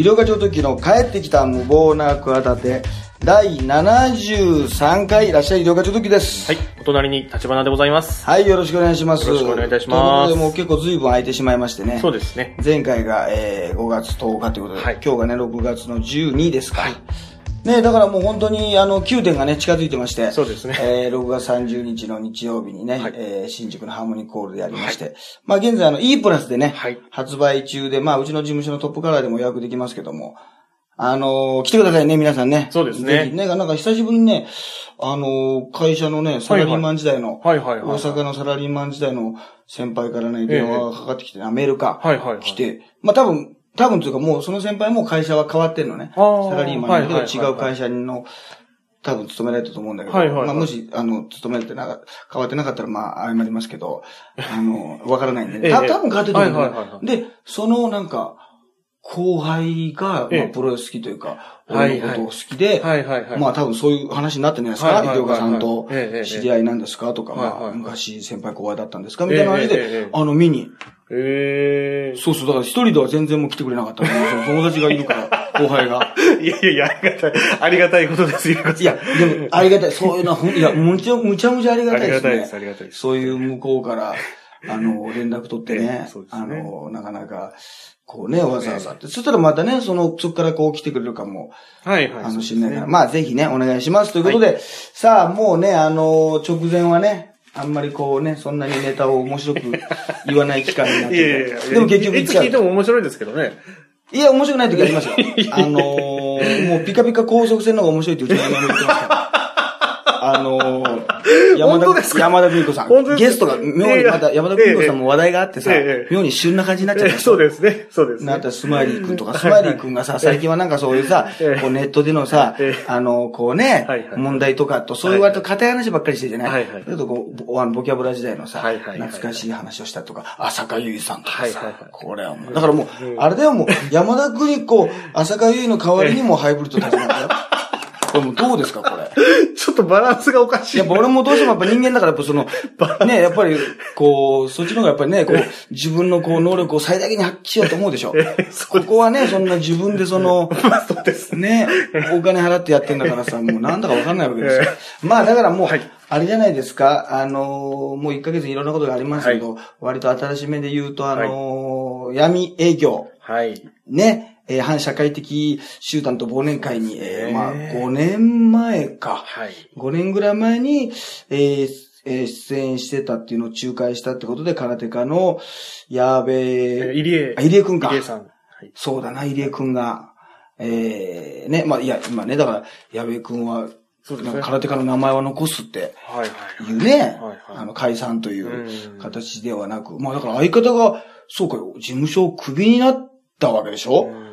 医療課長時の帰ってきた無謀な企て、第73回、いらっしゃい医療課長時です。はい。お隣に立花でございます。はい、よろしくお願いします。よろしくお願いいたしますということで、もう結構随分空いてしまいましてね。そうですね。前回が、えー5月10日ということで、はい今日がね、6月の12ですか。ね、だからもう本当に、あの、9点がね、近づいてまして。そうですねえー6月30日の日曜日にね、はいえー新宿のハーモニーコールでやりまして。まあ現在、あの、E プラスでね、はい発売中で、まあうちの事務所のトップカラーでも予約できますけども、あのー来てくださいね、皆さんね。そうですねぜひね、なんか久しぶりにね、あのー会社のね、サラリーマン時代の、はいはいはい。大阪のサラリーマン時代の先輩からね、電話がかかってきてね、あメールか。はいはいはい来て、まあ多分、多分というかもうその先輩も会社は変わってんのね。サラリーマンだけど違う会社の、多分勤められたと思うんだけど、はいはいはい。まあもし、あの、勤められてなか、変わってなかったらまあ謝りますけど、あの、わからないんで。ね。ええ。た多分変わってると思うんだはいはい。で、そのなんか、後輩が、まあええプロレス好きというか、はい俺のことを好きで、はいはいはい。まあ多分そういう話になってんじゃないですか？はいはいはい。はい医療家さんとええええ知り合いなんですか？とか、まあ昔先輩後輩だったんですか？みたいな話ええええええ。で、あの見に。えそうそう、だから一人では全然もう来てくれなかった 友達がいるから、後輩が。ー。いやいやいや、ありがたい、ありがたいことですよ。いや、でも、ありがたい。そういうのはいや、むちゃ、むちゃむちゃありがあたいですね。りがたいです、ありがたいです。そういう向こうから、あの、連絡取ってねええそう、ですねあの、なかなか、こうね、わざわざって。そしたらまたね、その、そこからこう来てくれるかも、はいはい。あの、知そうですねんないから。まあ、ぜひね、お願いします。ということで、さあ、もうね、あの、直前はね、あんまりこうね、そんなにネタを面白く言わない期間になっていやいやいやて。でも結局いつ聞いて。も面白いですけどね。いや、面白くない時ありますよ。あのー、もうピカピカ高速船の方が面白いってう言ってますから。あのー、山田、本当ですか？山田美子さん。ゲストが、妙にまた山田美子さんも話題があってさ妙に旬な感じになっちゃっえた。そうですね、そうですね。なったスマイリー君とか、スマイリー君がさ、最近はなんかそういうさええ、こうネットでのさええ、あの、こうね問題とかと、そういう割と硬い。話ばっかりしてるじゃない？だけどこうボ、あのボキャブラ時代のさ、懐かしい話をしたとか、浅香唯さんとかさこれはもう、だからもう、あれだよもう、山田邦子、浅香唯の代わりにもハイブリッド立ちなんだよ。これもうどうですか、これ？ちょっとバランスがおかしい。やっぱ俺もどうしてもやっぱ人間だから、やっぱその、ね、やっぱり、こう、そっちの方がやっぱりね、こう、自分のこう、能力を最大限に発揮しようと思うでしょ。ここはね、そんな自分でその、そうです。ね、お金払ってやってんだからさ、もうなんだかわかんないわけですよ。まあだからもう、はいあれじゃないですか、あのーもう1ヶ月にいろんなことがありますけど、割と新しめで言うと、あのー闇営業、はい。ね、えー反社会的集団と忘年会に、えーまあ5年前か。はい。5年ぐらい前に、えーえー出演してたっていうのを仲介したってことで、空手家の、やべえ、入江。あ入江くんか入江さん。はい。そうだな、入江くんが、えー、ね、まあ、いや、今ね、だから、矢部くんは、そうですねなんか空手家の名前は残すってはいはい。いうね、はいはいあの、解散といううん形ではなく、まあ、だから相方が、そうかよ、事務所をクビになったわけでしょ、うん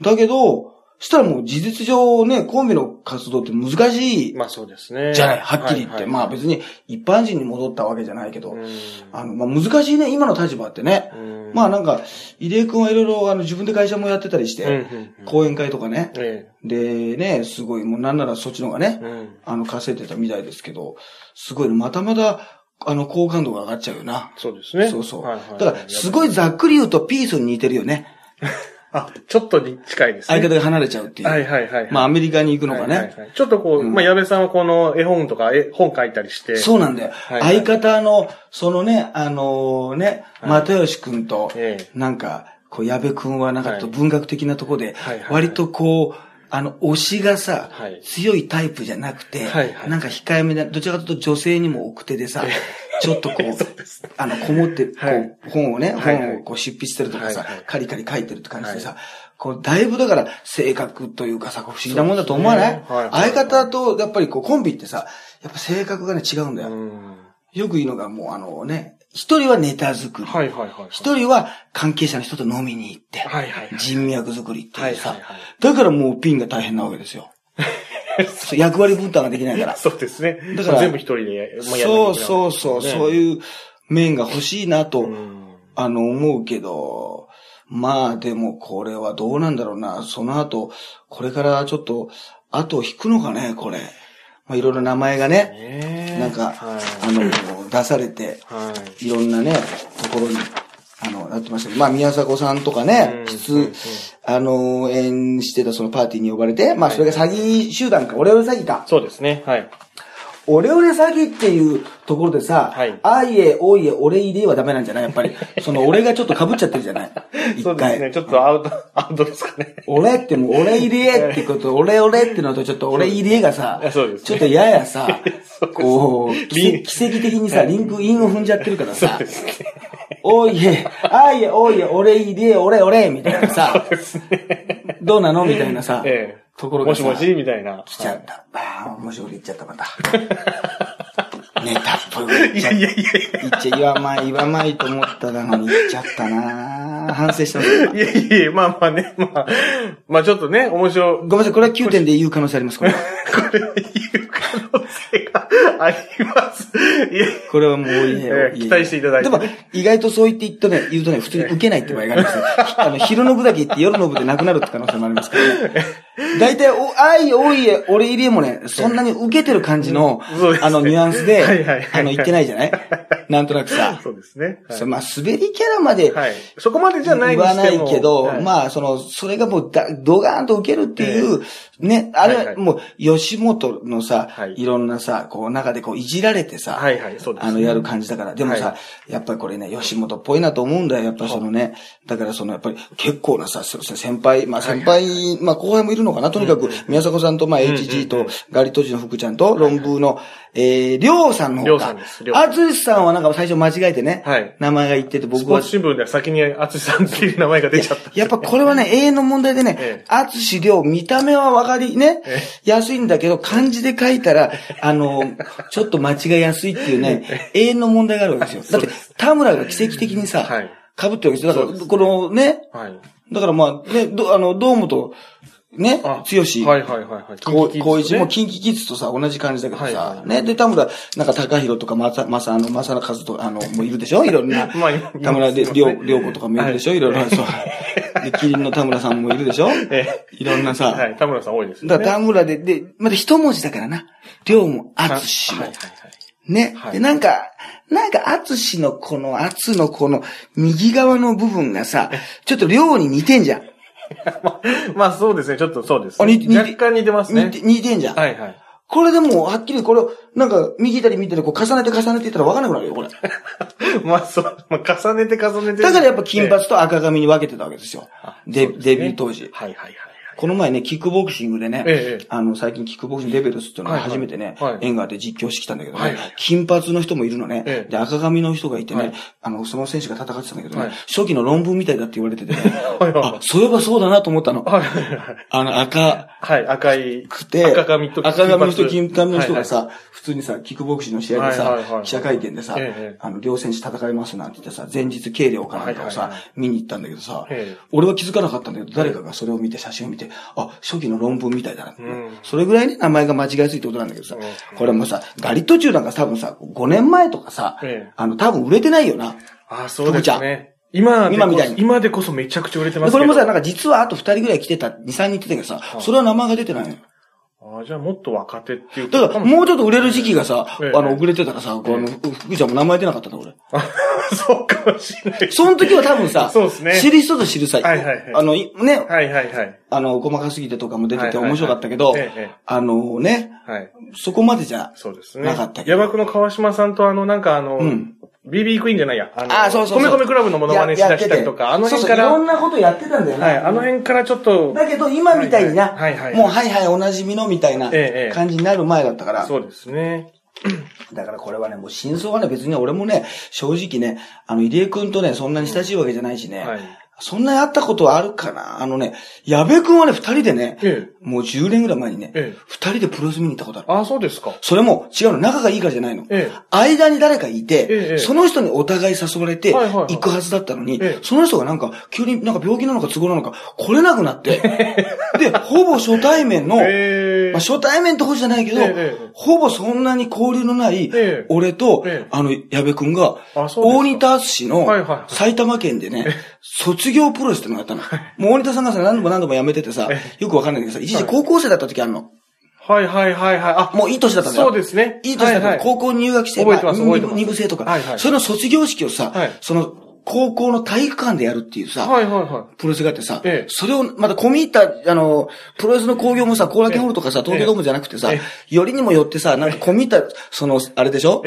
だけど、したらもう事実上ね、コンビの活動って難しいまあそうですね。じゃない、はっきり言って。はいまあ別に一般人に戻ったわけじゃないけど、うんあの、まあ難しいね、今の立場ってね。うんまあなんか、入江くんはいろいろあの自分で会社もやってたりして、うんうんうん講演会とかね。えで、ね、すごい、もうなんならそっちの方がねえ。、うん。あの、稼いでたみたいですけど、すごいね、またまた、あの、好感度が上がっちゃうよな。そうですね。そうそう。はいはいだから、すごいざっくり言うとピースに似てるよね。あ、ちょっとに近いですね。相方が離れちゃうっていう。はいはいはい。まあ、アメリカに行くのがね。はいはいはいちょっとこう、うんまあ、矢部さんはこの絵本とか絵本書いたりして。そうなんだよ。はいはい相方の、そのね、あのね、はい又吉くんと、ええなんか、こう、矢部くんはなんかはい文学的なとこではいはいは、い割とこう、あの、推しがさ、はい。強いタイプじゃなくて、はいはい。なんか控えめで、どちらかというと女性にも奥手でさ、ちょっとこう、あの、こもって、こう、はい。本をね、はいはい。本をこう執筆してるとかさ、はいはい。カリカリ書いてるって感じでさ、こう、だいぶだから、性格というかさ、こう不思議なもんだと思わない、ね。はい。はい。相方と、やっぱりこう、コンビってさ、やっぱ性格がね、違うんだよ。うん。よく言うのがもうあのね、一人はネタ作り。はいはいはい。一人は関係者の人と飲みに行って。はいはいはい人脈作りっていうさ。はいはいはいだからもうピンが大変なわけですよ。役割分担ができないから。そうですね。だから全部一人でや、まあやらなきゃいけそうそうそう、そうう。いう面が欲しいなと、うんあの、思うけど、まあでもこれはどうなんだろうな。その後、これからちょっと、後を引くのかね、これ。まあいろいろ名前がね、ねえなんか、はいあの、出されて、はい。いろんなね、ところに、あの、やってましたけど、まあ、宮迫さんとかね、うん普通、あの、演してたそのパーティーに呼ばれて、まあ、それが詐欺集団か、オレオレ詐欺か。そうですね。はい。オレオレ詐欺っていうところでさ、はい。あいえ、おいえ、俺いれはダメなんじゃない？やっぱり。その俺がちょっと被っちゃってるじゃない？一回。そうですね。ちょっとアウト、アウトですかね。俺ってもう、俺入れってこと、俺俺ってのとちょっと俺入れがさねちょっとややさ、こう、奇跡的にさ、リンク、インを踏んじゃってるからさ。おいえ、あいえ、おいえ、俺入れ、俺俺みたいなさ、どうなの？みたいなさ、ええ。ところがさもしもしみたいな。来ちゃった。ああ、もし俺言っちゃったまた。ネタっぽい。いやいやいやい言っちゃ、言わまい、言わまいと思ったのに言っちゃったな反省してます。や。いやいやいや、まあまあね、まあ、まあちょっとね、面白い。ごめんなさい、これは9点で言う可能性あります、これは。これ言う可能性があります。いや、これはもういいええ期待していただいてでも、意外とそう言って言うとね、言うとね、普通に受けないって場合がありますよ。あの、昼の部だけ言って夜の部でなくなるって可能性もありますからね。大体、お、あい、おいえ、俺入りえもね、そんなに受けてる感じのあの、ニュアンスではいはいはい、あの、言ってないじゃない？なんとなくさ。そうですね。はい。まあ、滑りキャラまで、はい。そこまでじゃない言わないけど、はい。まあ、その、それがもうだ、ドガーンと受けるっていう、ね、あれはいははい。もう、吉本のさ、はい。いろんなさ、こう、中でこう、いじられてさ、はいはい、そうです、あの、やる感じだから。でもさ、はやっぱりこれね、吉本っぽいなと思うんだよ。やっぱりそのね、だからその、やっぱり結構なさ、そ先輩、まあ先輩、まあ後輩もいるのかな。とにかく、宮迫さんと、まあ HG と、ガリトジの福ちゃんと、論文の、えー、りょうさんさんですりょう。さんあつしさんはなんか最初間違えてね、はい名前が言ってて、ス僕はポーツ新聞では先に淳さんっていう名前が出ちゃった。やっぱこれはね、永遠の問題でねええ、あつしりょう、見た目はわかり、ねえ、安いんだけど、漢字で書いたら、あの、ちょっと間違いやすいっていうね、永遠の問題があるわけですよ。だって、田村が奇跡的にさはい、被ってるわけですよ。だから、このね、はい。だからまあ、ね、ど、あの、堂本、ねあ、剛し、はいはいはいはい。こう、こう一も、キンキッズとさ、同じ感じだけどさはいは、いね、で、田村、なんか高弘とか、まさ、まさ、あの、まさな和とか、あの、もういるでしょ？いろんな。まあ今田村で、今りょう、りょう子とかもいるでしょ？はいいろいろ、そう。で、キリンの田村さんもいるでしょ？えいろんなさ。はい、田村さん多いですよね。だから田村で、で、まだ一文字だからな。りょうも、あつしもはい。はいはい。ね。はいで、なんか、なんか、あつしのこの、あつのこの、右側の部分がさ、ちょっとりょうに似てんじゃん。まあ、まあそうですね、ちょっとそうです、あ似て似て若干似てますね。似て、似てんじゃん。はいはい。これでもう、はっきりこれを、なんか、右左右左こう重ねて重ねていったら分からなくなるよ、これ。まあそう、まあ重ねて重ねて。だからやっぱ金髪と赤髪に分けてたわけですよ。ねデビュー当時。はいはいはいこの前ね、キックボクシングでね、ええあの、最近キックボクシングレベルスっていうのがはいはい。初めてね、はい。縁があって実況してきたんだけどね、はいはい。金髪の人もいるのね、ええ。で、赤髪の人がいてね、はい。あの、その選手が戦ってたんだけどね、はい。初期の論文みたいだって言われててね、はいはい。あ、そういえばそうだなと思ったの。はい。はいはい。はい。あの、赤はい、赤い。くて、赤髪と赤髪の人、金髪の人がさ、は普通にさ、キックボクシングの試合でさ、はいはいはい。記者会見でさ、ええあの、両選手戦いますなんて言ってさ、前日計量かなんかをさ、はいはいはい。見に行ったんだけどさ、ええ。俺は気づかなかったんだけど、誰かがそれを見て、写真を見て、あ、初期の論文みたいだな。うん。それぐらいね、名前が間違いやすいってことなんだけどさ、うん。これもうさ、ガリット中なんか多分さ、5年前とかさ、ええ。あの、多分売れてないよな。あ、そうですね。今今みたいに。今でこそめちゃくちゃ売れてますけこれもさ、なんか実はあと2人ぐらい来てた、2、3人言ってたけどさ、それは名前が出てないのよ。あじゃあもっと若手っていうだから、もうちょっと売れる時期がさ、ええ。あの、遅れてたらさ、この、福ちゃんも名前出なかったんだ、俺。あ そうかもしれない。その時は多分さ、そうですね。知る人ぞ知るさ、はいはいはい。あの、いね、はいはいはい。あの、細かすぎてとかも出てて面白かったけどあのね、はい。そこまでじゃ、そうですね。なかったけど。山区の川島さんとあの、なんかあの、うん BB クイーンじゃないや。あの、あーそうそうそう米米クラブのモノマネしだしたりとか、あの辺から、そうそういろんなことやってたんだよね。はい、あの辺からちょっと、だけど、今みたいにな、はいはいもうはいはいおなじみのみたいなええ感じになる前だったから、そうですね。だからこれはね、もう真相はね、別に俺もね、正直ね、あの、入江くんとね、そんなに親しいわけじゃないしね、はい。そんなに会ったことはあるかな？あのね、矢部くんはね、二人でね、ええ。もう10年ぐらい前にね、ええ。二人でプロレス見に行ったことある。ああ、そうですか。それも違うの、仲がいいからじゃないの。ええ。間に誰かいて、ええその人にお互い誘われて、はいはいはい。行くはずだったのに、ええ。その人がなんか、急になんか病気なのか都合なのか、来れなくなって、で、ほぼ初対面の、ええ。まあ、初対面ってことじゃないけど、ほぼそんなに交流のない、ええ。俺と、ええ。あの、矢部くんが、大仁田淳のはいはいはい。埼玉県でね、卒業プロレスってのがあったの。もう大仁田さんがさ、何度も何度も辞めててさ、よくわかんないけどさ、一時高校生だった時あるの。はいはいはいはい。あ、もういい年だったんだよ。そうですね。いい年だから、はいはい。高校入学して、覚えてますまあ覚えてます二部二部生とか、はいはい。それの卒業式をさ、はい。その、高校の体育館でやるっていうさ、はいはいはプロレスがあってさ、ええ。それを、また込み入った、あの、プロレスの興行もさ、後楽園ホールとかさ、東京ドームじゃなくてさええ、よりにもよってさ、なんか込み入った、その、あれでしょ？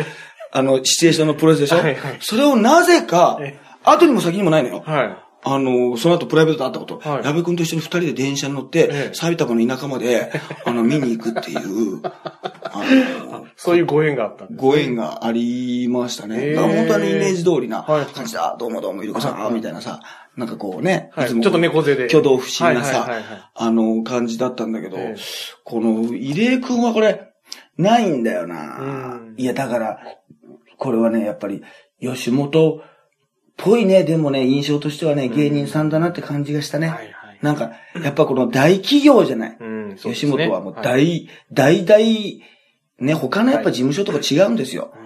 あの、シチュエーションのプロレスでしょ？はいはい。それをなぜかえ、後にも先にもないのよい。。はい。あの、その後プライベートで会ったこと、はい矢部君と一緒に二人で電車に乗って、ええ埼玉の田舎まで、あの、見に行くっていう、そういうご縁があったんです。ご縁がありましたね。へえだから本当にイメージ通りなはい感じだ、どうもどうも、ゆるこさはいん、みたいなさ、なんかこうね、はい。いつもちょっと猫背で。挙動不審なさ、あの、感じだったんだけどええ、この、入江くんはこれ、ないんだよなうんいや、だから、これはね、やっぱり、吉本っぽいね、でもね、印象としてはね、芸人さんだなって感じがしたね。はいはい。なんか、やっぱこの大企業じゃない？うん、そうです吉ね本はもうはい大、大大、ね、他のやっぱ事務所とか違うんですよ。うん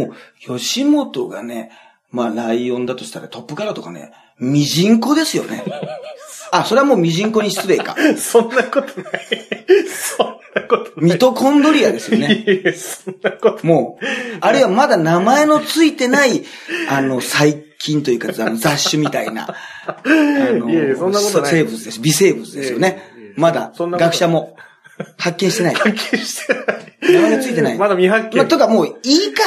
もう、吉本がね、まあ、ライオンだとしたらトップカラーとかね、ミジンコですよね。あ、それはもうミジンコに失礼か。そんなことない。そんなことない。ミトコンドリアですよね。いやそんなこともう、あるいはまだ名前のついてない、あの、細菌というか、雑種みたいな、あのいやいやそんなことない生物です。微生物ですよねいやいやいや。まだ学者も発見してない。関係してない。名前がついてない。まだ未発見。まあ、とかもういいか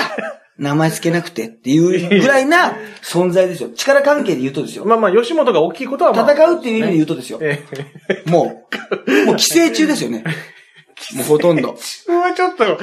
名前つけなくてっていうぐらいな存在ですよ。力関係で言うとですよ。まあまあ、吉本が大きいことはまあ。戦うっていう意味で言うとですよ。ええ。もう、もう寄生虫ですよね。もうほとんど。自分はちょっと、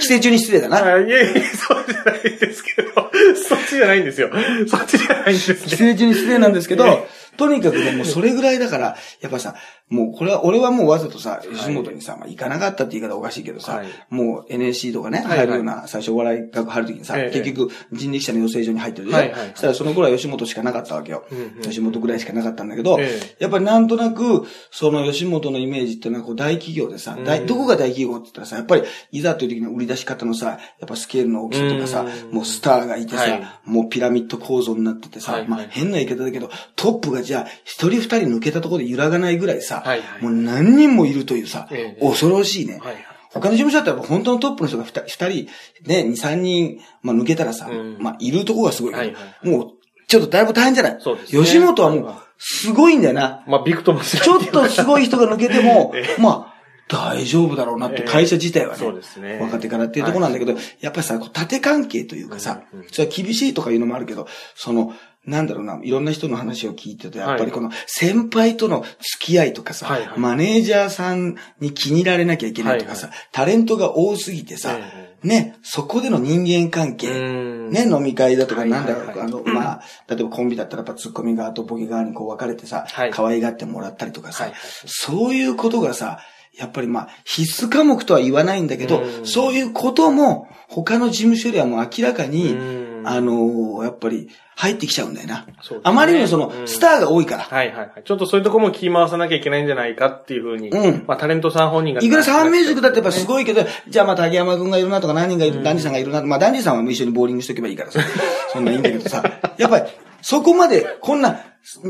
寄生虫に失礼だな。あいやいや、そうじゃないですけど、そっちじゃないんですよ。そっちじゃないんです寄。生虫に失礼なんですけえど、とにかくね、もうそれぐらいだから、やっぱさ、もうこれは、俺はもうわざとさ、吉本にさ、まあ行かなかったって言い方おかしいけどさはい、もう NSC とかね、はい入るような、最初お笑い学入るときにさ、ええ。結局人力車の養成所に入ってるでしょはいはいはい。そしたらその頃は吉本しかなかったわけよ。うんうん。吉本ぐらいしかなかったんだけどえ、やっぱりなんとなく、その吉本のイメージっていうのはこう大企業でさ、大うん。どこが大企業って言ったらさ、やっぱりいざという時の売り出し方のさ、やっぱスケールの大きさとかさう、ん。もうスターがいてはい。さ、もうピラミッド構造になっててさはい、まあ変な言い方だけど、トップがじゃあ一人二人抜けたところで揺らがないぐらいさはいは、いもう何人もいるというさええ、恐ろしいね。はいはい。他の事務所だったら本当のトップの人が二人、二人、ね、二、三人、まあ抜けたらさうん、まあいるとこがすごいはいはいもう、ちょっとだいぶ大変じゃないそうですね。吉本はもう、すごいんだよな。まあ、ビクともするちょっとすごい人が抜けても え、まあ、大丈夫だろうなって、会社自体はね、そうですね。若手からっていうところなんだけど、やっぱりさ、こう縦関係というかさうんうん、それは厳しいとかいうのもあるけど、その、なんだろうな、いろんな人の話を聞いてると、やっぱりこの先輩との付き合いとかさ、はいはい。マネージャーさんに気に入られなきゃいけないとかさ、はタレントが多すぎてさ、えね、そこでの人間関係、うん。ね、飲み会だとか、はいなんだろう、はいはいあの、まあ、例えばコンビだったらやっぱツッコミ側とボケ側にこう分かれてさ、はい。可愛がってもらったりとかさ、はいそういうことがさ、やっぱりまあ、必須科目とは言わないんだけど、うん。そういうことも、他の事務所ではもう明らかに、うんあのーやっぱり入ってきちゃうんだよな。そうねあまりにもその、うんスターが多いから。はいはいはい。ちょっとそういうとこも気回さなきゃいけないんじゃないかっていうふうに。うんまあ、タレントさん本人が。いくらサンミュージックだってやっぱすごいけど、じゃあまあ竹山くんがいるなとか何人がいる、ダンディさんがいるなまあダンディさんはもう一緒にボーリングしとけばいいからさ。そんないいんだけどさ。やっぱり、そこまで、こんな、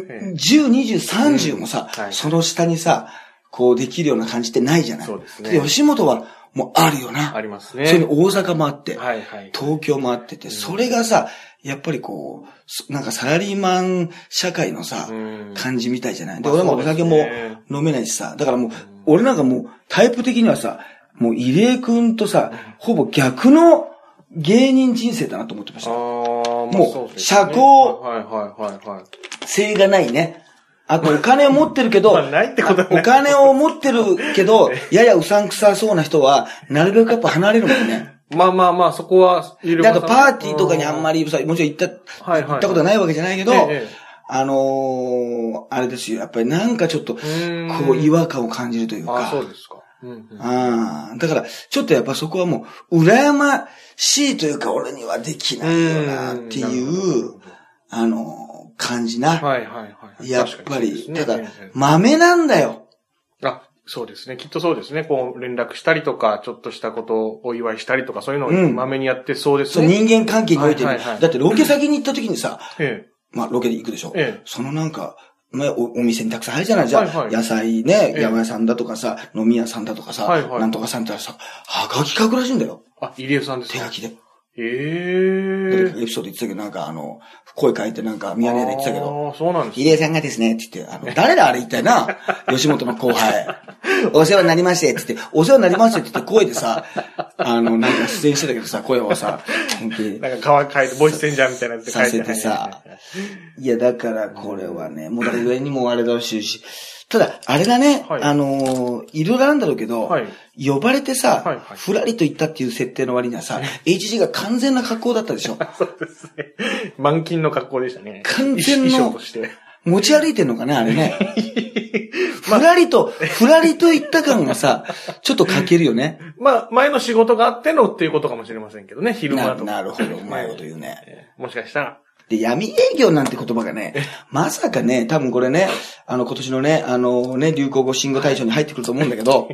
え10、20、30もさ、その下にさ、こうできるような感じってないじゃない。そうですね吉本はもうあるよな。ありますね。それに大阪もあって、はいはい。東京もあってて、それがさ、やっぱりこう、そなんかサラリーマン社会のさ、うん感じみたいじゃない？で、まあ俺もお酒も飲めないしさ、だからもう、俺なんかもう、タイプ的にはさ、もう入江くんとさ、ほぼ逆の芸人人生だなと思ってました。ももう社交はいはいはいはい。性がないね。あと、お金を持ってるけど、まあないってことお金を持ってるけど、ややうさんくさそうな人は、なるべくやっぱ離れるもんね。まあまあまあ、そこは、ゆる。で、あとパーティーとかにあんまり、もちろん行った、はいはい行ったことはないわけじゃないけど、ええあのー、あれですよ、やっぱりなんかちょっと、こう、違和感を感じるというああ、そうか。ですか。うんうん。ああ、だから、ちょっとやっぱそこはもう、羨ましいというか、俺にはできないよな、っていうあのー、感じな。はいはいはい。やっぱり、ただねええ、豆なんだよ。あ、そうですね。きっとそうですね。こう、連絡したりとか、ちょっとしたことをお祝いしたりとか、そういうのをうんまめにやってそうですそう、ね。人間関係においてね、はいはいはいだってロケ先に行った時にさ、えまあ、ロケで行くでしょ。ええそのなんか、まあ、おお店にたくさん入るじゃないじゃあ、はいはい野菜ね、ええ山屋さんだとかさ、飲み屋さんだとかさ、はいはいなんとかさんってさ、はがき書くらしいんだよ。え。あ、入江さんですか？手書きで。ええエピソード言ってたけど、なんかあの、声変えてなんかミヤネ屋で言ってたけど、ああ、そうなんです入江さんがですね、って言って、あの、誰だあれ一体な、吉本の後輩。お世話になりまして、って言って、お世話になりましてって言って声でさ、あの、なんか出演してたけどさ、声はさ、本当に。なんか川書いて、ボイスチェンジャーみたいなやつで書いてさせてさ、いや、だからこれはね、もう誰上にもあれだろうし、ただ、あれだね、はいあのーいろいろあるんだろうけど、はい呼ばれてさ、はいはいふらりと行ったっていう設定の割にはさ、HG が完全な格好だったでしょ。そうですね。満金の格好でしたね。完全の。持ち歩いてんのかな、あれね。ふらりと、ふらりと行った感がさ、ちょっと欠けるよね。まあ、前の仕事があってのっていうことかもしれませんけどね、昼間なとか。なるほど、うまいこと言うね。えーもしかしたら。で、闇営業なんて言葉がね、まさかね、多分これね、あの今年のね、あのね、流行語新語大賞に入ってくると思うんだけど、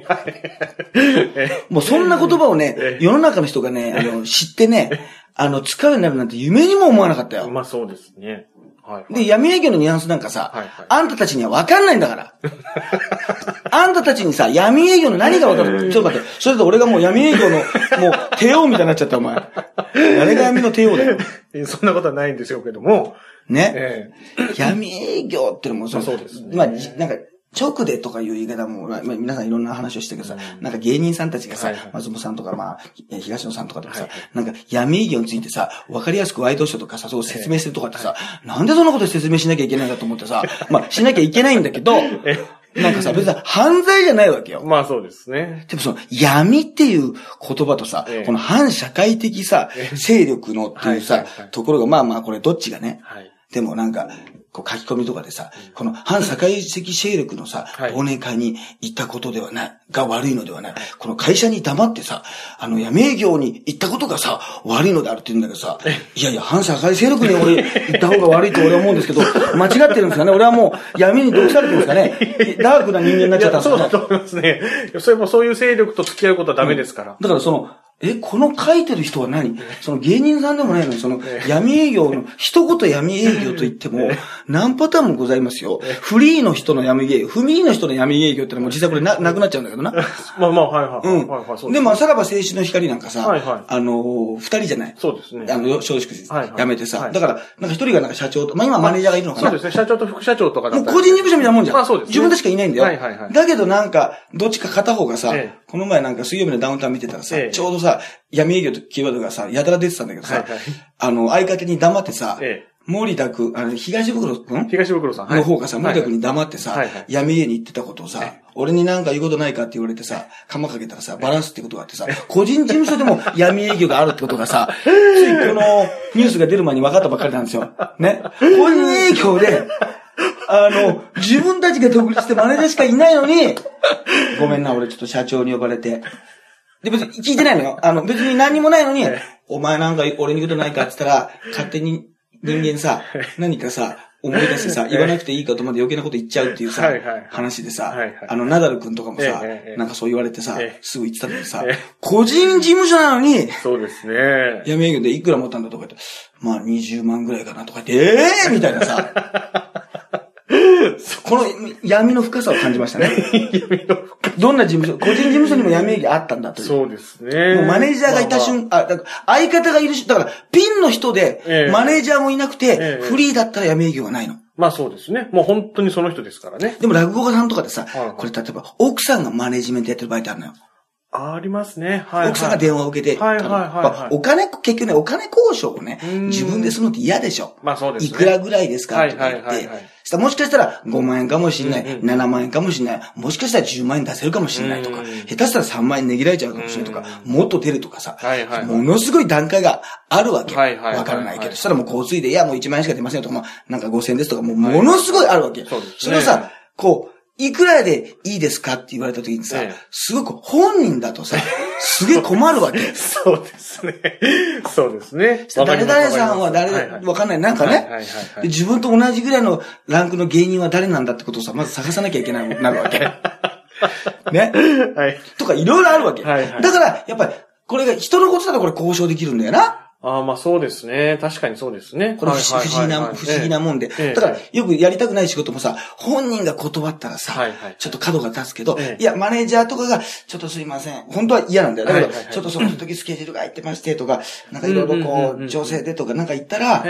もうそんな言葉をね、世の中の人がね、あの、知ってね、あの、使うようになるなんて夢にも思わなかったよ。まあそうですね。はい。で、闇営業のニュアンスなんかさ、はいはいあんたたちには分かんないんだから。あんたたちにさ、闇営業の何が分かる？ちょっと待って。それで俺がもう闇営業の、もう、帝王みたいになっちゃった、お前。誰が闇の帝王だよ？えーそんなことはないんでしょうけども、ね。え闇営業ってのもその、そうですねまあ、じなんか、直でとかいう言い方も、まあ、まあ皆さんいろんな話をしてるけどさ、なんか芸人さんたちがさ、松本さんとか、まあ、え東野さんとかとかさ、なんか闇営業についてさ、わかりやすくワイドショーとかさ、そう説明するとかってさ、なんでそんなこと説明しなきゃいけないんだと思ってさ、まあ、しなきゃいけないんだけど、なんかさ、別に犯罪じゃないわけよ。え。まあそうですね。でもその闇っていう言葉とさ、ええ。この反社会的さ、勢力のっていうさところが、まあまあこれどっちがね、はい。でもなんか、こう書き込みとかでさ、この反社会的勢力のさ、はい忘年会に行ったことではない、が悪いのではない。この会社に黙ってさ、あの闇営業に行ったことがさ、悪いのであるって言うんだけどさ、いやいや、反社会勢力に俺行った方が悪いと俺は思うんですけど、間違ってるんですかね俺はもう闇に毒されてるんですかねダークな人間になっちゃったんですかねそうだと思いますね。それもそういう勢力と付き合うことはダメですから。だからその、え、この書いてる人は何？その芸人さんでもないのに、その闇営業の、一言闇営業と言っても、何パターンもございますよ。フリーの人の闇営業、フリーの人の闇営業ってのはもう実際これな、なくなっちゃうんだけどな。まあまあ、はいはい。うん。はいはい、そうで、まあ、さらば青春の光なんかさ、はいはいあのー、二人じゃない？そうですね。あの、松竹はいはい辞めてさ、はいだから、なんか一人がなんか社長と、まあ今マネージャーがいるのかな？そうですね。社長と副社長とかもう個人事務所みたいなもんじゃん。まあそうですね自分でしかいないんだよ。はいはいはいだけどなんか、どっちか片方がさ、ええこの前なんか水曜日のダウンタウン見てたらさ、ええちょうどさ、闇営業とキーワードがさ、やたら出てたんだけどさ、はいはい。あの、相方に黙ってさ、ええ。森田くん、あの、東袋くん？東袋さん。はい。の方がさ、森田くんに黙ってさ、闇営に行ってたことをさ、俺になんか言うことないかって言われてさ、釜かけたらさ、バラすってことがあってさ、個人事務所でも 闇営業があるってことがさ、ついこのニュースが出る前に分かったばっかりなんですよ。ね。個人営業で、あの、自分たちが独立してマネージャーしかいないのに、ごめんな、俺ちょっと社長に呼ばれて。で、別に聞いてないのよ。あの、別に何にもないのに、お前なんか俺に言うことないかって言ったら、勝手に人間さ、何かさ、思い出してさ、言わなくていいかとまで余計なこと言っちゃうっていうさ話でさあの、ナダル君とかもさなんかそう言われてさええ、すぐ言ってたのにさええ、個人事務所なのに、そうですね。闇営業でいくら持ったんだとか言って、まあ20万ぐらいかなとか言って、ええみたいなさ、この闇の深さを感じましたね。どんな事務所、個人事務所にも闇営業あったんだという。そうですね。もうマネージャーがいた瞬間、あ、だから相方がいるし、だからピンの人でええ、マネージャーもいなくてえ、えフリーだったら闇営業がないの。まあそうですね。もう本当にその人ですからね。でも落語家さんとかでさこれ例えば奥さんがマネージメントやってる場合ってあるのよ。ありますね。はい、はい。奥さんが電話を受けて、はいはいはいはいお金、結局ね、お金交渉をねうん、自分でするのって嫌でしょ。まあそうですね。いくらぐらいですか？はいとか言ってはいはいはい。したらもしかしたら5万円かもしれない、うんうん7万円かもしれない、もしかしたら10万円出せるかもしれないとかうん、下手したら3万円値切られちゃうかもしれないとか、もっと出るとかさはいはいは、いものすごい段階があるわけ。はいはいはいはいわからないけど、そしたらもう交通費で、いやもう1万円しか出ませんよとか、まあなんか5000円ですとか、もうものすごいあるわけ。そうですねそれをさ、こう、いくらでいいですかって言われた時にさええ、すごく本人だとさ、すげえ困るわけ。そうですね。そうですね。誰々さんは誰、はいはいわかんない。なんかねはいはいはいは、いで自分と同じぐらいのランクの芸人は誰なんだってことをさ、まず探さなきゃいけない、なるわけ。ね？はい。とかいろいろあるわけ。はいはいだから、やっぱり、これが人のことだとこれ交渉できるんだよな。ああ、まあそうですね。確かにそうですね。これ不思議な、不思議なもんで。だから、よくやりたくない仕事もさ、本人が断ったらさ、ちょっと角が立つけど、いや、マネージャーとかが、ちょっとすいません。本当は嫌なんだよ。だけど、ちょっとその時スケジュールが入ってましてとか、なんかいろいろこう、調整でとかなんか言ったら、こ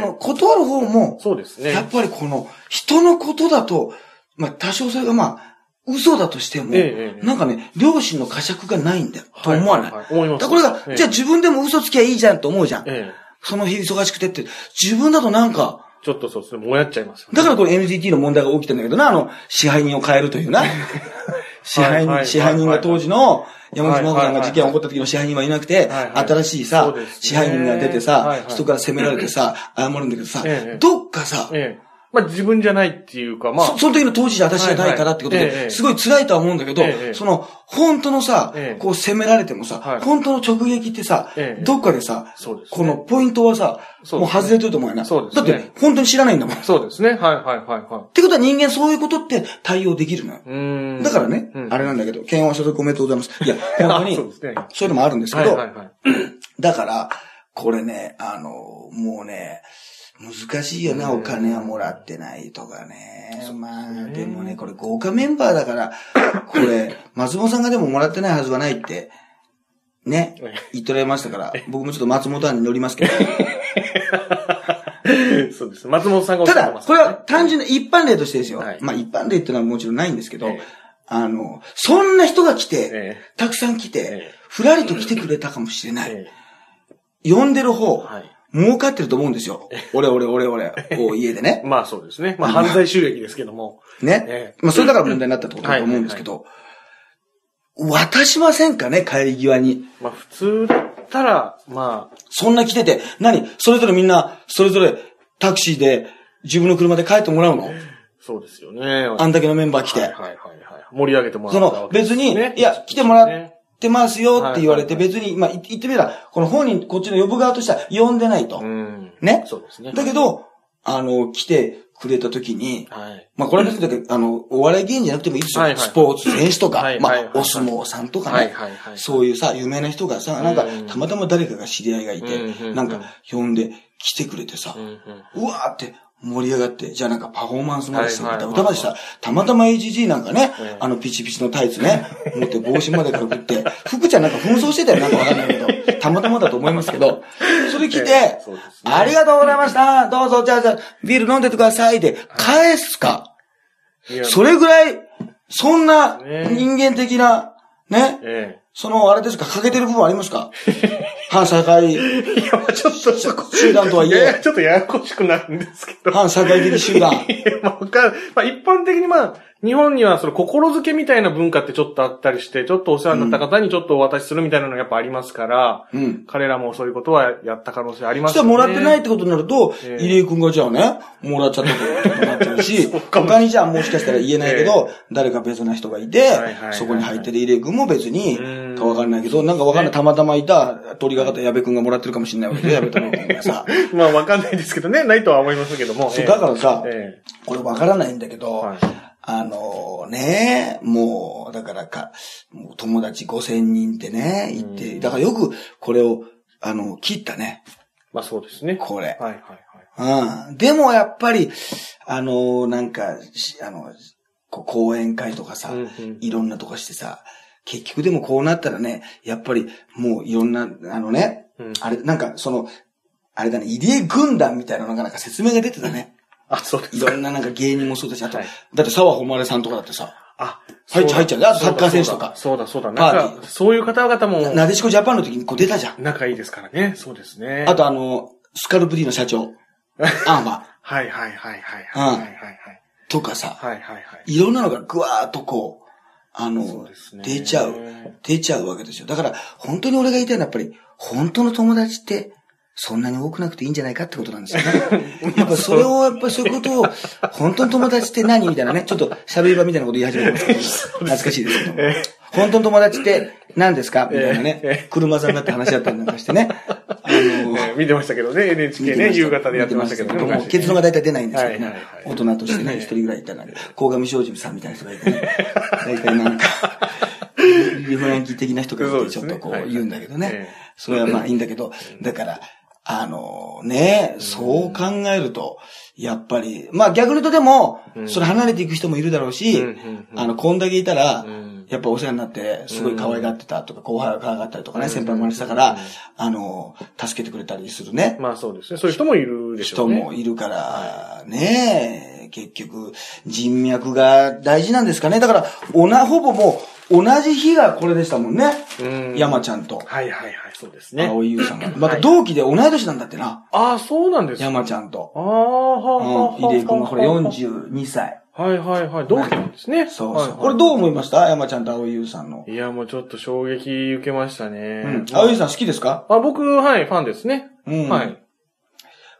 の断る方も、そうですね。やっぱりこの、人のことだと、まあ多少それがまあ、嘘だとしても、なんかね、両親の呵責がないんだよ。と思わない？思います。これが、じゃあ自分でも嘘つきゃいいじゃんと思うじゃん。その日忙しくてって。自分だとなんか、ちょっとそうですね、もやっちゃいますよ、ね。だからこれ NTT の問題が起きてんだけどな、あの、支配人を変えるというな。支配人、支配人が当時の、山口真子さんが事件起こった時の支配人はいなくて、新しいさ、支配人が出てさ、人から責められてさ、謝るんだけどさ、どっかさ、まあ自分じゃないっていうか、まあ。そその時の当時じゃ私じゃないからってことで、すごい辛いとは思うんだけど、その、本当のさ、こう責められてもさ、本当の直撃ってさ、どっかでさ、このポイントはさ、もう外れてると思うよな。そうですだって、本当に知らないんだもん。そうですね。はいはいはいはい。ってことは人間そういうことって対応できるのよ。だからね、あれなんだけど、検温所属おめでとうございます。いや、本当に、そういうのもあるんですけど、だから、これね、あの、もうね、難しいよな、お金はもらってないとかね。まあ、でもね、これ豪華メンバーだから、これ、松本さんがでももらってないはずはないって、ね、言ってられましたから、僕もちょっと松本に乗りますけど。そうです。松本さんがただ、これは単純な一般例としてですよ。はい、まあ一般例ってのはもちろんないんですけど、えあの、そんな人が来て、えたくさん来て、ふらりと来てくれたかもしれない。呼んでる方、はい儲かってると思うんですよ。俺、俺、俺、俺、こう 家でね。まあそうですね。まあ犯罪収益ですけども。ね。まあそれだから問題になったってことだと思うんですけど、渡しませんかね、帰り際に。まあ普通だったら、まあ。そんな来てて、何？それぞれみんな、それぞれタクシーで自分の車で帰ってもらうの？そうですよね。あんだけのメンバー来て。はいはいはい。盛り上げてもらう。その、別に、いや、来てもらって、ってますよって言われて、別に、まあ、言ってみれば、この本人、こっちの呼ぶ側としては呼んでないと。ね？そうですね。だけど、あの、来てくれた時に、はい、まあ、これは別に、あの、お笑い芸人じゃなくてもいいですよ。スポーツ選手とか、まあ、お相撲さんとかね。そういうさ、有名な人がさ、なんか、たまたま誰かが知り合いがいて、なんか、呼んで来てくれてさ、うわーって、盛り上がって、じゃあなんかパフォーマンスまでして、歌までした。たまたま AGG なんかね、あのピチピチのタイツね、持って帽子までかぶって、福ちゃんなんか紛争してたよ、なんかわかんないけど、たまたまだと思いますけど、それ来て、ありがとうございました。どうぞ、じゃあ、じゃあ、ビール飲んでてくださいで、返すか。それぐらい、そんな人間的な、ね、その、あれですか、欠けてる部分ありますか？反社会。いや、ちょっとそこ。集団とはいえ。いや、ちょっとややこしくなるんですけど。反社会的集団。いや、まあ、まあ、一般的にまあ、日本にはその心づけみたいな文化ってちょっとあったりして、ちょっとお世話になった方にちょっとお渡しするみたいなのがやっぱありますから、うん、彼らもそういうことはやった可能性ありますね。そしたらもらってないってことになると、えー、入江くんがじゃあね、もらっちゃったことになっちゃうし、他にじゃあもしかしたら言えないけど、えー、誰か別な人がいて、そこに入ってる入江くんも別に、かわかんないけど、なんかわかんない、たまたまいた鳥がかった矢部くんがもらってるかもしれないわけで、矢部太郎くんがさ。まあわかんないですけどね、ないとは思いますけども。そう、だからさ、えー、これわからないんだけど、はいあのね、もう、だからか、もう友達5000人ってね、言って、だからよくこれを、あの、切ったね。まあそうですね。これ。はいはいはい。うん。でもやっぱり、あの、なんか、あの、講演会とかさ、うんうん、いろんなとこしてさ、結局でもこうなったらね、やっぱりもういろんな、あのね、うん、あれ、なんかその、あれだね、入江軍団みたいなのがなんか説明が出てたね。あ、そうですいろんななんか芸人もそうだし、あと、はい、だって沢誉さんとかだってさ、あ、入っちゃう入っちゃう。あとサッカー選手とか。そうだそうだ。なんか、そういう方々も。なでしこジャパンの時にこう出たじゃん。仲いいですからね。そうですね。あとあの、スカルプ D の社長。アーマー。はいはいはいはい。はいはいはい。とかさ。はいはいはい。いろんなのがぐわーっとこう、あの、出ちゃう。出ちゃうわけですよ。だから、本当に俺が言いたいのはやっぱり、本当の友達って、そんなに多くなくていいんじゃないかってことなんですよね。やっぱそれを、やっぱそういうことを、本当の友達って何みたいなね、ちょっと喋り場みたいなこと言い始めてますけど、懐かしいですけど。本当の友達って何ですかみたいなね、車さんだって話だったりなんかしてね。あの見てましたけどね、NHK ね、夕方でやってましたけども。結論が大体出ないんですけどね。大人としてね、一人ぐらいいたら、鴻上正治さんみたいな人がいてね。大体なんか、リフランキー的な人がいてちょっとこう言うんだけどね。それはまあいいんだけど、だから、あのね、そう考えると、やっぱり、まあ逆に言うとでも、それ離れていく人もいるだろうし、あの、こんだけいたら、やっぱお世話になって、すごい可愛がってたとか、後輩が可愛がったりとかね、先輩もありしたから、あの、助けてくれたりするね。まあそうですね。そういう人もいるでしょうね。人もいるから、ね結局、人脈が大事なんですかね。だから、おな、ほぼもう、同じ日がこれでしたもんね。山ちゃんと。はいはいはい、そうですね。青井優さんが。また同期で同い年なんだってな。ああ、そうなんですか。山ちゃんと。ああ、はあ、うん。井出君がこれ42歳。はいはいはい。同期なんですね。そうそう。これどう思いました？山ちゃんと青井優さんの。いや、もうちょっと衝撃受けましたね。うん。青井優さん好きですか？あ、僕、はい、ファンですね。うん。はい。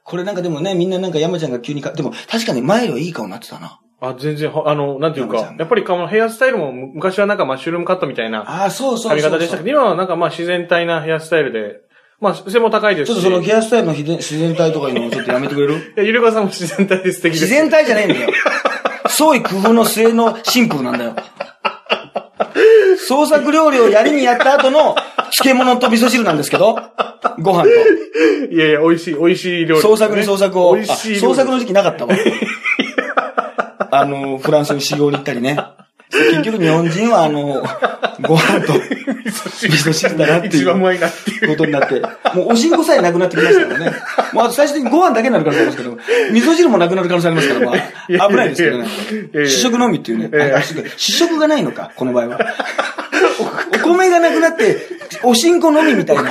これなんかでもね、みんななんか山ちゃんが急にか、でも確かに前よりいい顔になってたな。あ、全然、あの、なんていうか、やっぱり顔のヘアスタイルも昔はなんかマッシュルームカットみたいな。あ、そうそう髪型でしたけど、今はなんかまあ自然体なヘアスタイルで、まあ、背も高いですし。ちょっとそのヘアスタイルの自然体とかいうのもちょっとやめてくれる？いや、ゆりかさんも自然体で素敵です。自然体じゃねえんだよ。創意工夫の末のシンプルなんだよ。創作料理をやりにやった後の漬物と味噌汁なんですけど、ご飯と。いやいや、美味しい、美味しい料理、ね、創作に創作を。美味しい創作の時期なかったわ。あの、フランスに修行に行ったりね。結局日本人はあの、ご飯と味噌汁だなっていう。ことになって。もうおしんこさえなくなってきましたからね。もう最終的にご飯だけになる可能性ありますけど、味噌汁もなくなる可能性ありますから、まあ、危ないですけどね。主食のみっていうね。主食がないのか、この場合は。お米がなくなって、おしんこのみみたいな。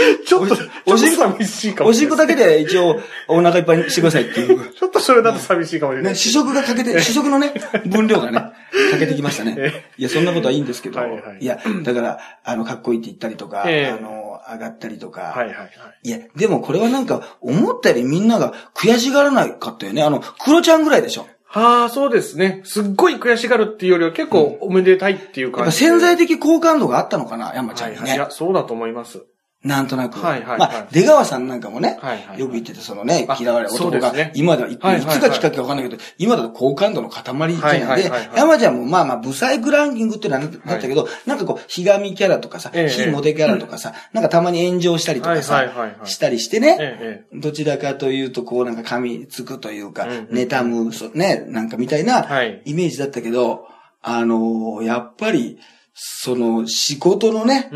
ちょっと、おしんこ寂しいかもおしんこだけで一応お腹いっぱいにしてくださいっていう。ちょっとそれだと寂しいかもしれない。ね、主食がかけて、主食のね、分量がね、かけてきましたね。いや、そんなことはいいんですけど、はいはい、いや、だから、あの、かっこいいって言ったりとか、あの、上がったりとか。はいはいはい。いや、でもこれはなんか、思ったよりみんなが悔しがらなかったよね。あの、クロちゃんぐらいでしょ。はあ、そうですね。すっごい悔しがるっていうよりは結構おめでたいっていう感じ、うん、潜在的好感度があったのかな、山ちゃんにね。はいはい、いや、そうだと思います。なんとなく。はいはい、はい、まあ、出川さんなんかもね、はいはい、よく言ってて、そのね、嫌われる男が、今では、いつがきっかけかわかんないけど、今だと好感度の塊じゃないで、山ちゃんもまあまあ、ブサイクランキングってのはなったけど、なんかこう、ひがみキャラとかさ、非モテキャラとかさ、なんかたまに炎上したりとかさ、したりしてね、どちらかというと、こうなんか噛みつくというか、妬む、ね、なんかみたいなイメージだったけど、あの、やっぱり、その仕事のね、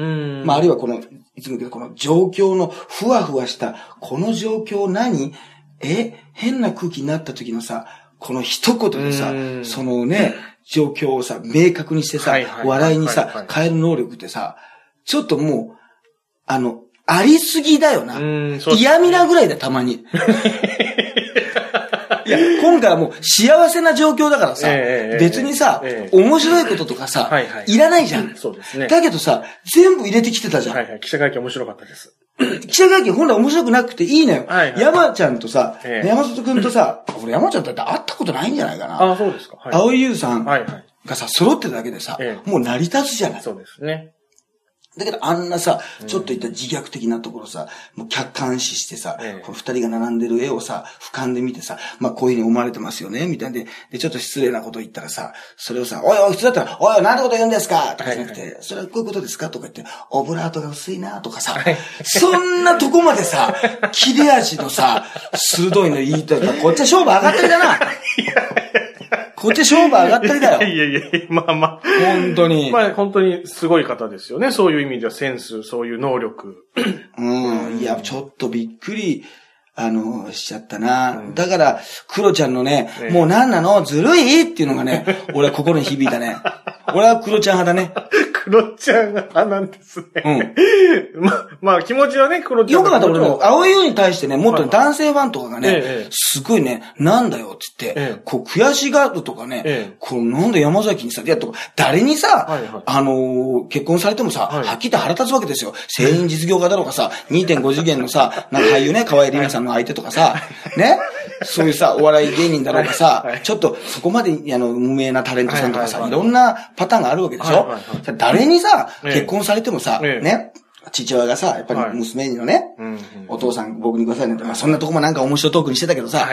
まああるいはこの、いつも言うけど、この状況のふわふわした、この状況何？え変な空気になった時のさ、この一言でさ、そのね、状況をさ、明確にしてさ、笑いにさ、変える能力ってさ、ちょっともう、あの、ありすぎだよな。嫌味なぐらいだ、たまに。いや、今回はもう幸せな状況だからさ、えー、別にさ、えー、面白いこととかさ、はいらないじゃん。そうですね。だけどさ、全部入れてきてたじゃん。はいはい。記者会見面白かったです。記者会見本来面白くなくていいのよ。はいはい、山ちゃんとさ、えー、山里くんとさ、俺山ちゃんだって会ったことないんじゃないかな。あ、そうですか。はい、青井優さんがさ、揃ってただけでさ、もう成り立つじゃない。そうですね。だけどあんなさ、ちょっといった自虐的なところさ、もう客観視してさ、この二人が並んでる絵をさ、俯瞰で見てさ、まあこういうふうに思われてますよね、みたいで、で、ちょっと失礼なこと言ったらさ、それをさ、おいおい、普通だったら、おいおい、なんてこと言うんですか？とかじゃなくて、それはこういうことですか？とか言って、オブラートが薄いなとかさ、そんなとこまでさ、切れ味のさ、鋭いの言いたら、こっちは勝負上がってるだな。こっち勝負上がったりだよ。いやいやいや、まあまあ。本当に。まあ本当にすごい方ですよね。そういう意味ではセンス、そういう能力。うん。いや、ちょっとびっくり。あの、しちゃったな。うん、だから、クロちゃんのね、ねもう何なの？ずるい？っていうのがね、俺は心に響いたね。俺はクロちゃん派だね。クロちゃん派なんですね。うん。ま、まあ気持ちはね、クロちゃん。よくなった俺も、青いように対してね、もっと男性ファンとかがね、すごいね、なんだよって言って、こう悔しがるとかね、こうなんで山崎にさ、いやとか、誰にさ、あの結婚されてもさ、はっきり言って腹立つわけですよ。成人実業家だろうかさ、2.5次元のさ、なんか俳優ね、河合里奈さんの相手とかさ、ね、そういうさ、お笑い芸人だろうかさ、ちょっとそこまで、あの、無名なタレントさんとかさ、いろんなパターンがあるわけでしょ？誰にさ、結婚されてもさ、ね、父親がさ、やっぱり娘のね、お父さん僕にくださいねって、まあそんなとこもなんか面白いトークにしてたけどさ、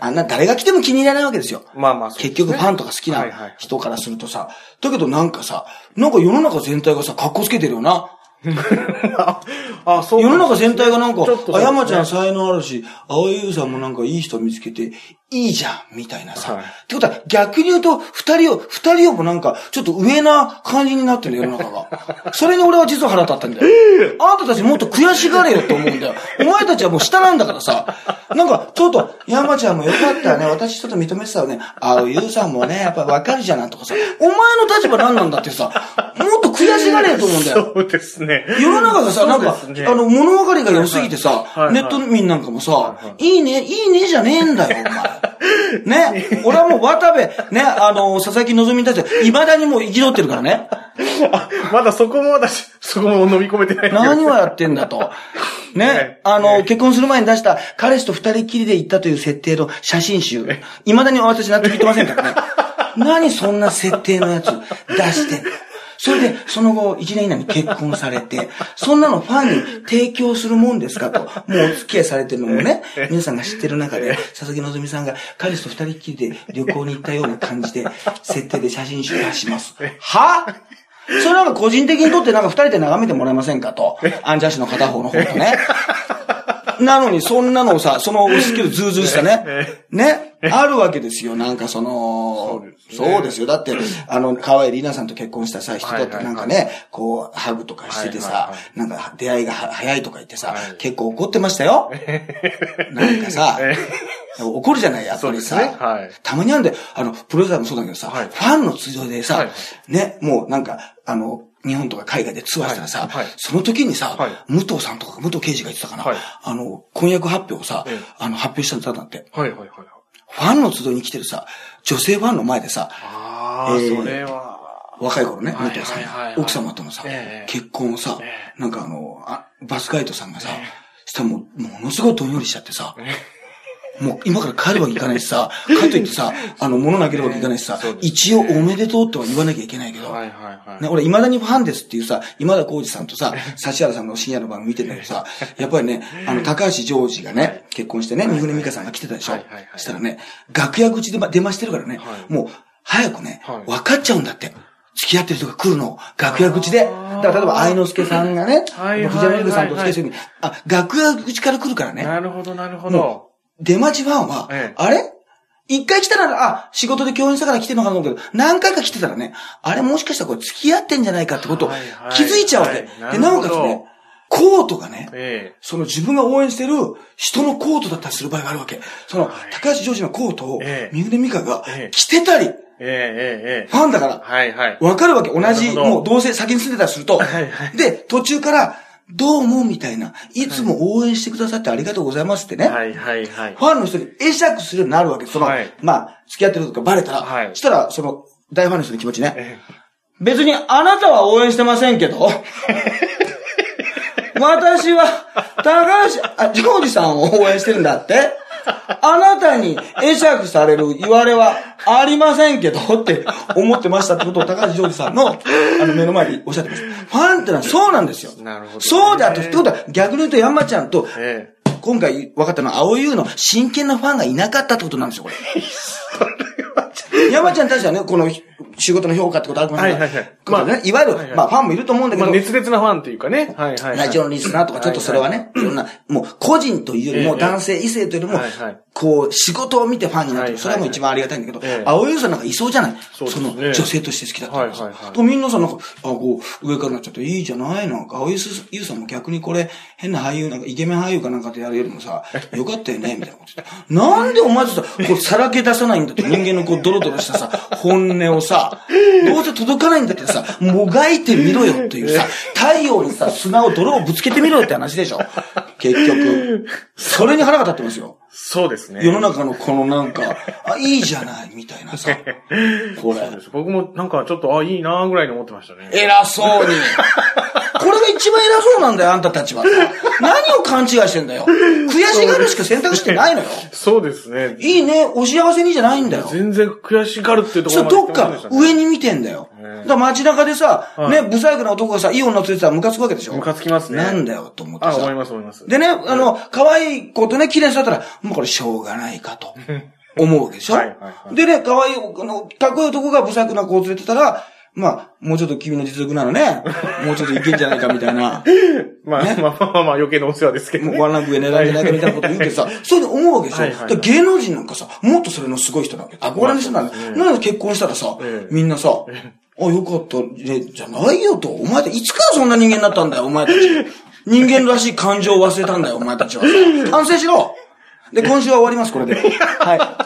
あんな誰が来ても気に入らないわけですよ。まあまあ、結局ファンとか好きな人からするとさ、だけどなんかさ、なんか世の中全体がさ、格好つけてるよな。あ、そう。世の中全体がなんか、あ、山ちゃん才能あるし、青井優さんもなんかいい人見つけて、いいじゃん、みたいなさ。はい、ってことは、逆に言うと、二人を、二人をもなんか、ちょっと上な感じになってる世の中が。それに俺は実は腹立ったんだよ。あんたたちもっと悔しがれよって思うんだよ。お前たちはもう下なんだからさ。なんか、ちょっと、山ちゃんもよかったよね。私ちょっと認めてたよね。あうゆうさんもね、やっぱわかるじゃなんとかさ。お前の立場何なんだってさ、もっと悔しがれよと思うんだよ。そうですね。世の中がさ、なんか、ね、あの、物分かりが良すぎてさ、ネット民なんかもさ、いいね、いいねじゃねえんだよ、お前。ね？俺はもう渡部、ね、あの、佐々木希に対して、未だにもう憤ってるからね。あ、まだそこも私、そこも飲み込めてない。何をやってんだと。ね？あの、結婚する前に出した彼氏と二人きりで行ったという設定の写真集。未だに私納得いってませんからね。何そんな設定のやつ出してんのそれで、その後、一年以内に結婚されて、そんなのファンに提供するもんですかと、もうお付き合いされてるのもね、皆さんが知ってる中で、佐々木希さんが彼氏と二人っきりで旅行に行ったような感じで、設定で写真集出します。は？それなんか個人的にとってなんか二人で眺めてもらえませんかと。アンジャッシュの片方の方とね。なのに、そんなのをさ、その、スキルズーズーしたね。ね？あるわけですよ。なんかその、そうですよ。だって、あの、河合里奈さんと結婚したさ、人だってなんかね、こう、ハグとかしててさ、なんか出会いが早いとか言ってさ、結構怒ってましたよ。なんかさ、怒るじゃない、やっぱりさ。たまにあるんで、あの、プロレスラーもそうだけどさ、ファンの通常でさ、ね、もうなんか、あの、日本とか海外でツアーしたらさ、はい。はい、その時にさ、はい、武藤さんとか武藤刑事が言ってたかな、あの、婚約発表をさ、あの、発表したんだって。はいはいはい。ファンの集いに来てるさ、女性ファンの前でさ、ああ、えー、それは。若い頃ね、武藤さん、奥様とのさ、えー、結婚をさ、えー、なんかあのあ、バスガイドさんがさ、えー、したらもう、ものすごいどんよりしちゃってさ、もう今から帰るわけいかないしさ、かといってさ、あの、物投げるわけいかないしさ、一応おめでとうっては言わなきゃいけないけど、はいはいはい、ね、俺未だにファンですっていうさ、今田耕司さんとさ、指原さんの深夜の番組見てんだけどさ、やっぱりね、あの、高橋ジョージがね、結婚してね、三船美香さんが来てたでしょ？はいはいはい、したらね、楽屋口で出ましてるからね、もう、早くね、分かっちゃうんだって。付き合ってる人が来るの。楽屋口で。だから例えば、愛之助さんがね、藤山由さんと付き合ってるあ、楽屋口から来るからね。なるほど、なるほど。出待ちファンは、ええ、あれ？一回来たら、あ、仕事で共演したから来てるのかなと思うけど、何回か来てたらね、あれもしかしたらこれ付き合ってんじゃないかってことを気づいちゃうわけ。で、なおかつね、コートがね、ええ、その自分が応援してる人のコートだったりする場合があるわけ。その、高橋ジョージのコートを、三船美香が着てたり、ええ、ええ、ファンだから、はいはい。わかるわけ。同じ、もうどうせ先に住んでたりすると。はいはい。で、途中から、どうもみたいな。いつも応援してくださってありがとうございますってね。はいはいはい。ファンの人に会釈するようになるわけ。その、はい、まあ、付き合ってるとかバレたら。はい。したら、その、大ファンの人の気持ちね。別にあなたは応援してませんけど。私は、高橋、あ、ジョージさんを応援してるんだって。あなたに会釈される言われはありませんけどって思ってましたってことを高橋ジョージさんのあの目の前でおっしゃってます。ファンってのはそうなんですよ。なるほど、ね、そうだと。ってことは逆に言うと山ちゃんと、今回分かったのは青優の真剣なファンがいなかったってことなんですよ、これ。山ちゃんたちはね、この仕事の評価ってことあるかもしれない。はいはいはい。まあね、いわゆる、まあファンもいると思うんだけど。まあ熱烈なファンっていうかね。はいはい。ラジオのリスナーとかちょっとそれはね、いろんな、もう個人というよりも男性異性というよりも、こう、仕事を見てファンになってる。それはもう一番ありがたいんだけど、青井さんなんかいそうじゃない？その女性として好きだったはいはいはい。とみんなさ、なんか、あ、こう、上からなっちゃっていいじゃない？なんか、青井優さんも逆にこれ、変な俳優、なんかイケメン俳優かなんかでやるよりもさ、よかったよねみたいなこと言って。なんでお前とさ、こう、さらけ出さないんだって人間のこう、ドロドロしたさ、本音をさ、どうせ届かないんだけどさ、もがいてみろよっていうさ、太陽にさ、砂を泥をぶつけてみろよって話でしょ。結局。それに腹が立ってますよ。そうですね。世の中のこのなんか、あ、いいじゃない、みたいなさ。これ。僕もなんかちょっと、あ、いいなぐらいに思ってましたね。偉そうに。これが一番偉そうなんだよ、あんたたちは。何を勘違いしてんだよ。悔しがるしか選択肢ってないのよ。そうですね。いいね、お幸せにじゃないんだよ。全然悔しがるってところそう、どっか上に見てんだよ。だから街中でさ、ね、ブサイクな男がさ、いい女連れてたらムカつくわけでしょムカつきますね。なんだよ、と思ってさ。あ、思います思います。でね、あの、可愛い子とね、綺麗にさったら、もうこれしょうがないかと。思うわけでしょはいはいはい。でね、可愛い、あの、かっこいい男がブサイクな子を連れてたら、まあ、もうちょっと君の実力なのね、もうちょっといけんじゃないかみたいな。まあ、ね、まあまあまあ余計なお世話ですけど、ね。もうワンランク上狙いじゃないかみたいなこと言うけどさ、そういうふうに思うわけでしょ。はいはい、芸能人なんかさ、もっとそれのすごい人なわけ。憧れの人なんだ。なんで結婚したらさ、みんなさ、あ、よかった、ね、じゃないよと。お前っていつからそんな人間になったんだよ、お前たち。人間らしい感情を忘れたんだよ、お前たちは。反省しろで、今週は終わります、これで。はい。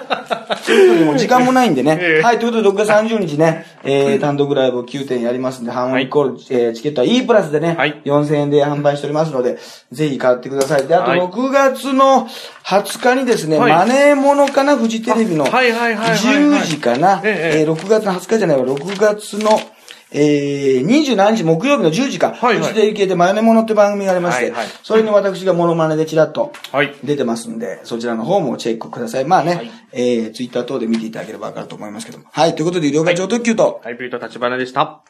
ということで、もう時間もないんでね。はい、ということで、6月30日ね、えー、単独ライブ9点やりますんで、半音イコール、えー、チケットは E プラスでね、はい、4000円で販売しておりますので、ぜひ買ってください。で、あと6月の20日にですね、マネーモノかな、フジテレビの。はいはいはい。10時かな。えー、6月の20日じゃないわ、6月の、えー、20何日木曜日の10時か、はいはい、フジテレビ系でマヨネモノって番組がありまして、はいはい、それに私がモノマネでチラッと出てますんで、はい、そちらの方もチェックください。まあね、はい、えー、ツイッター等で見ていただければわかると思いますけども。はい、ということで、医療課長特急と、ハイブリッド立花でした。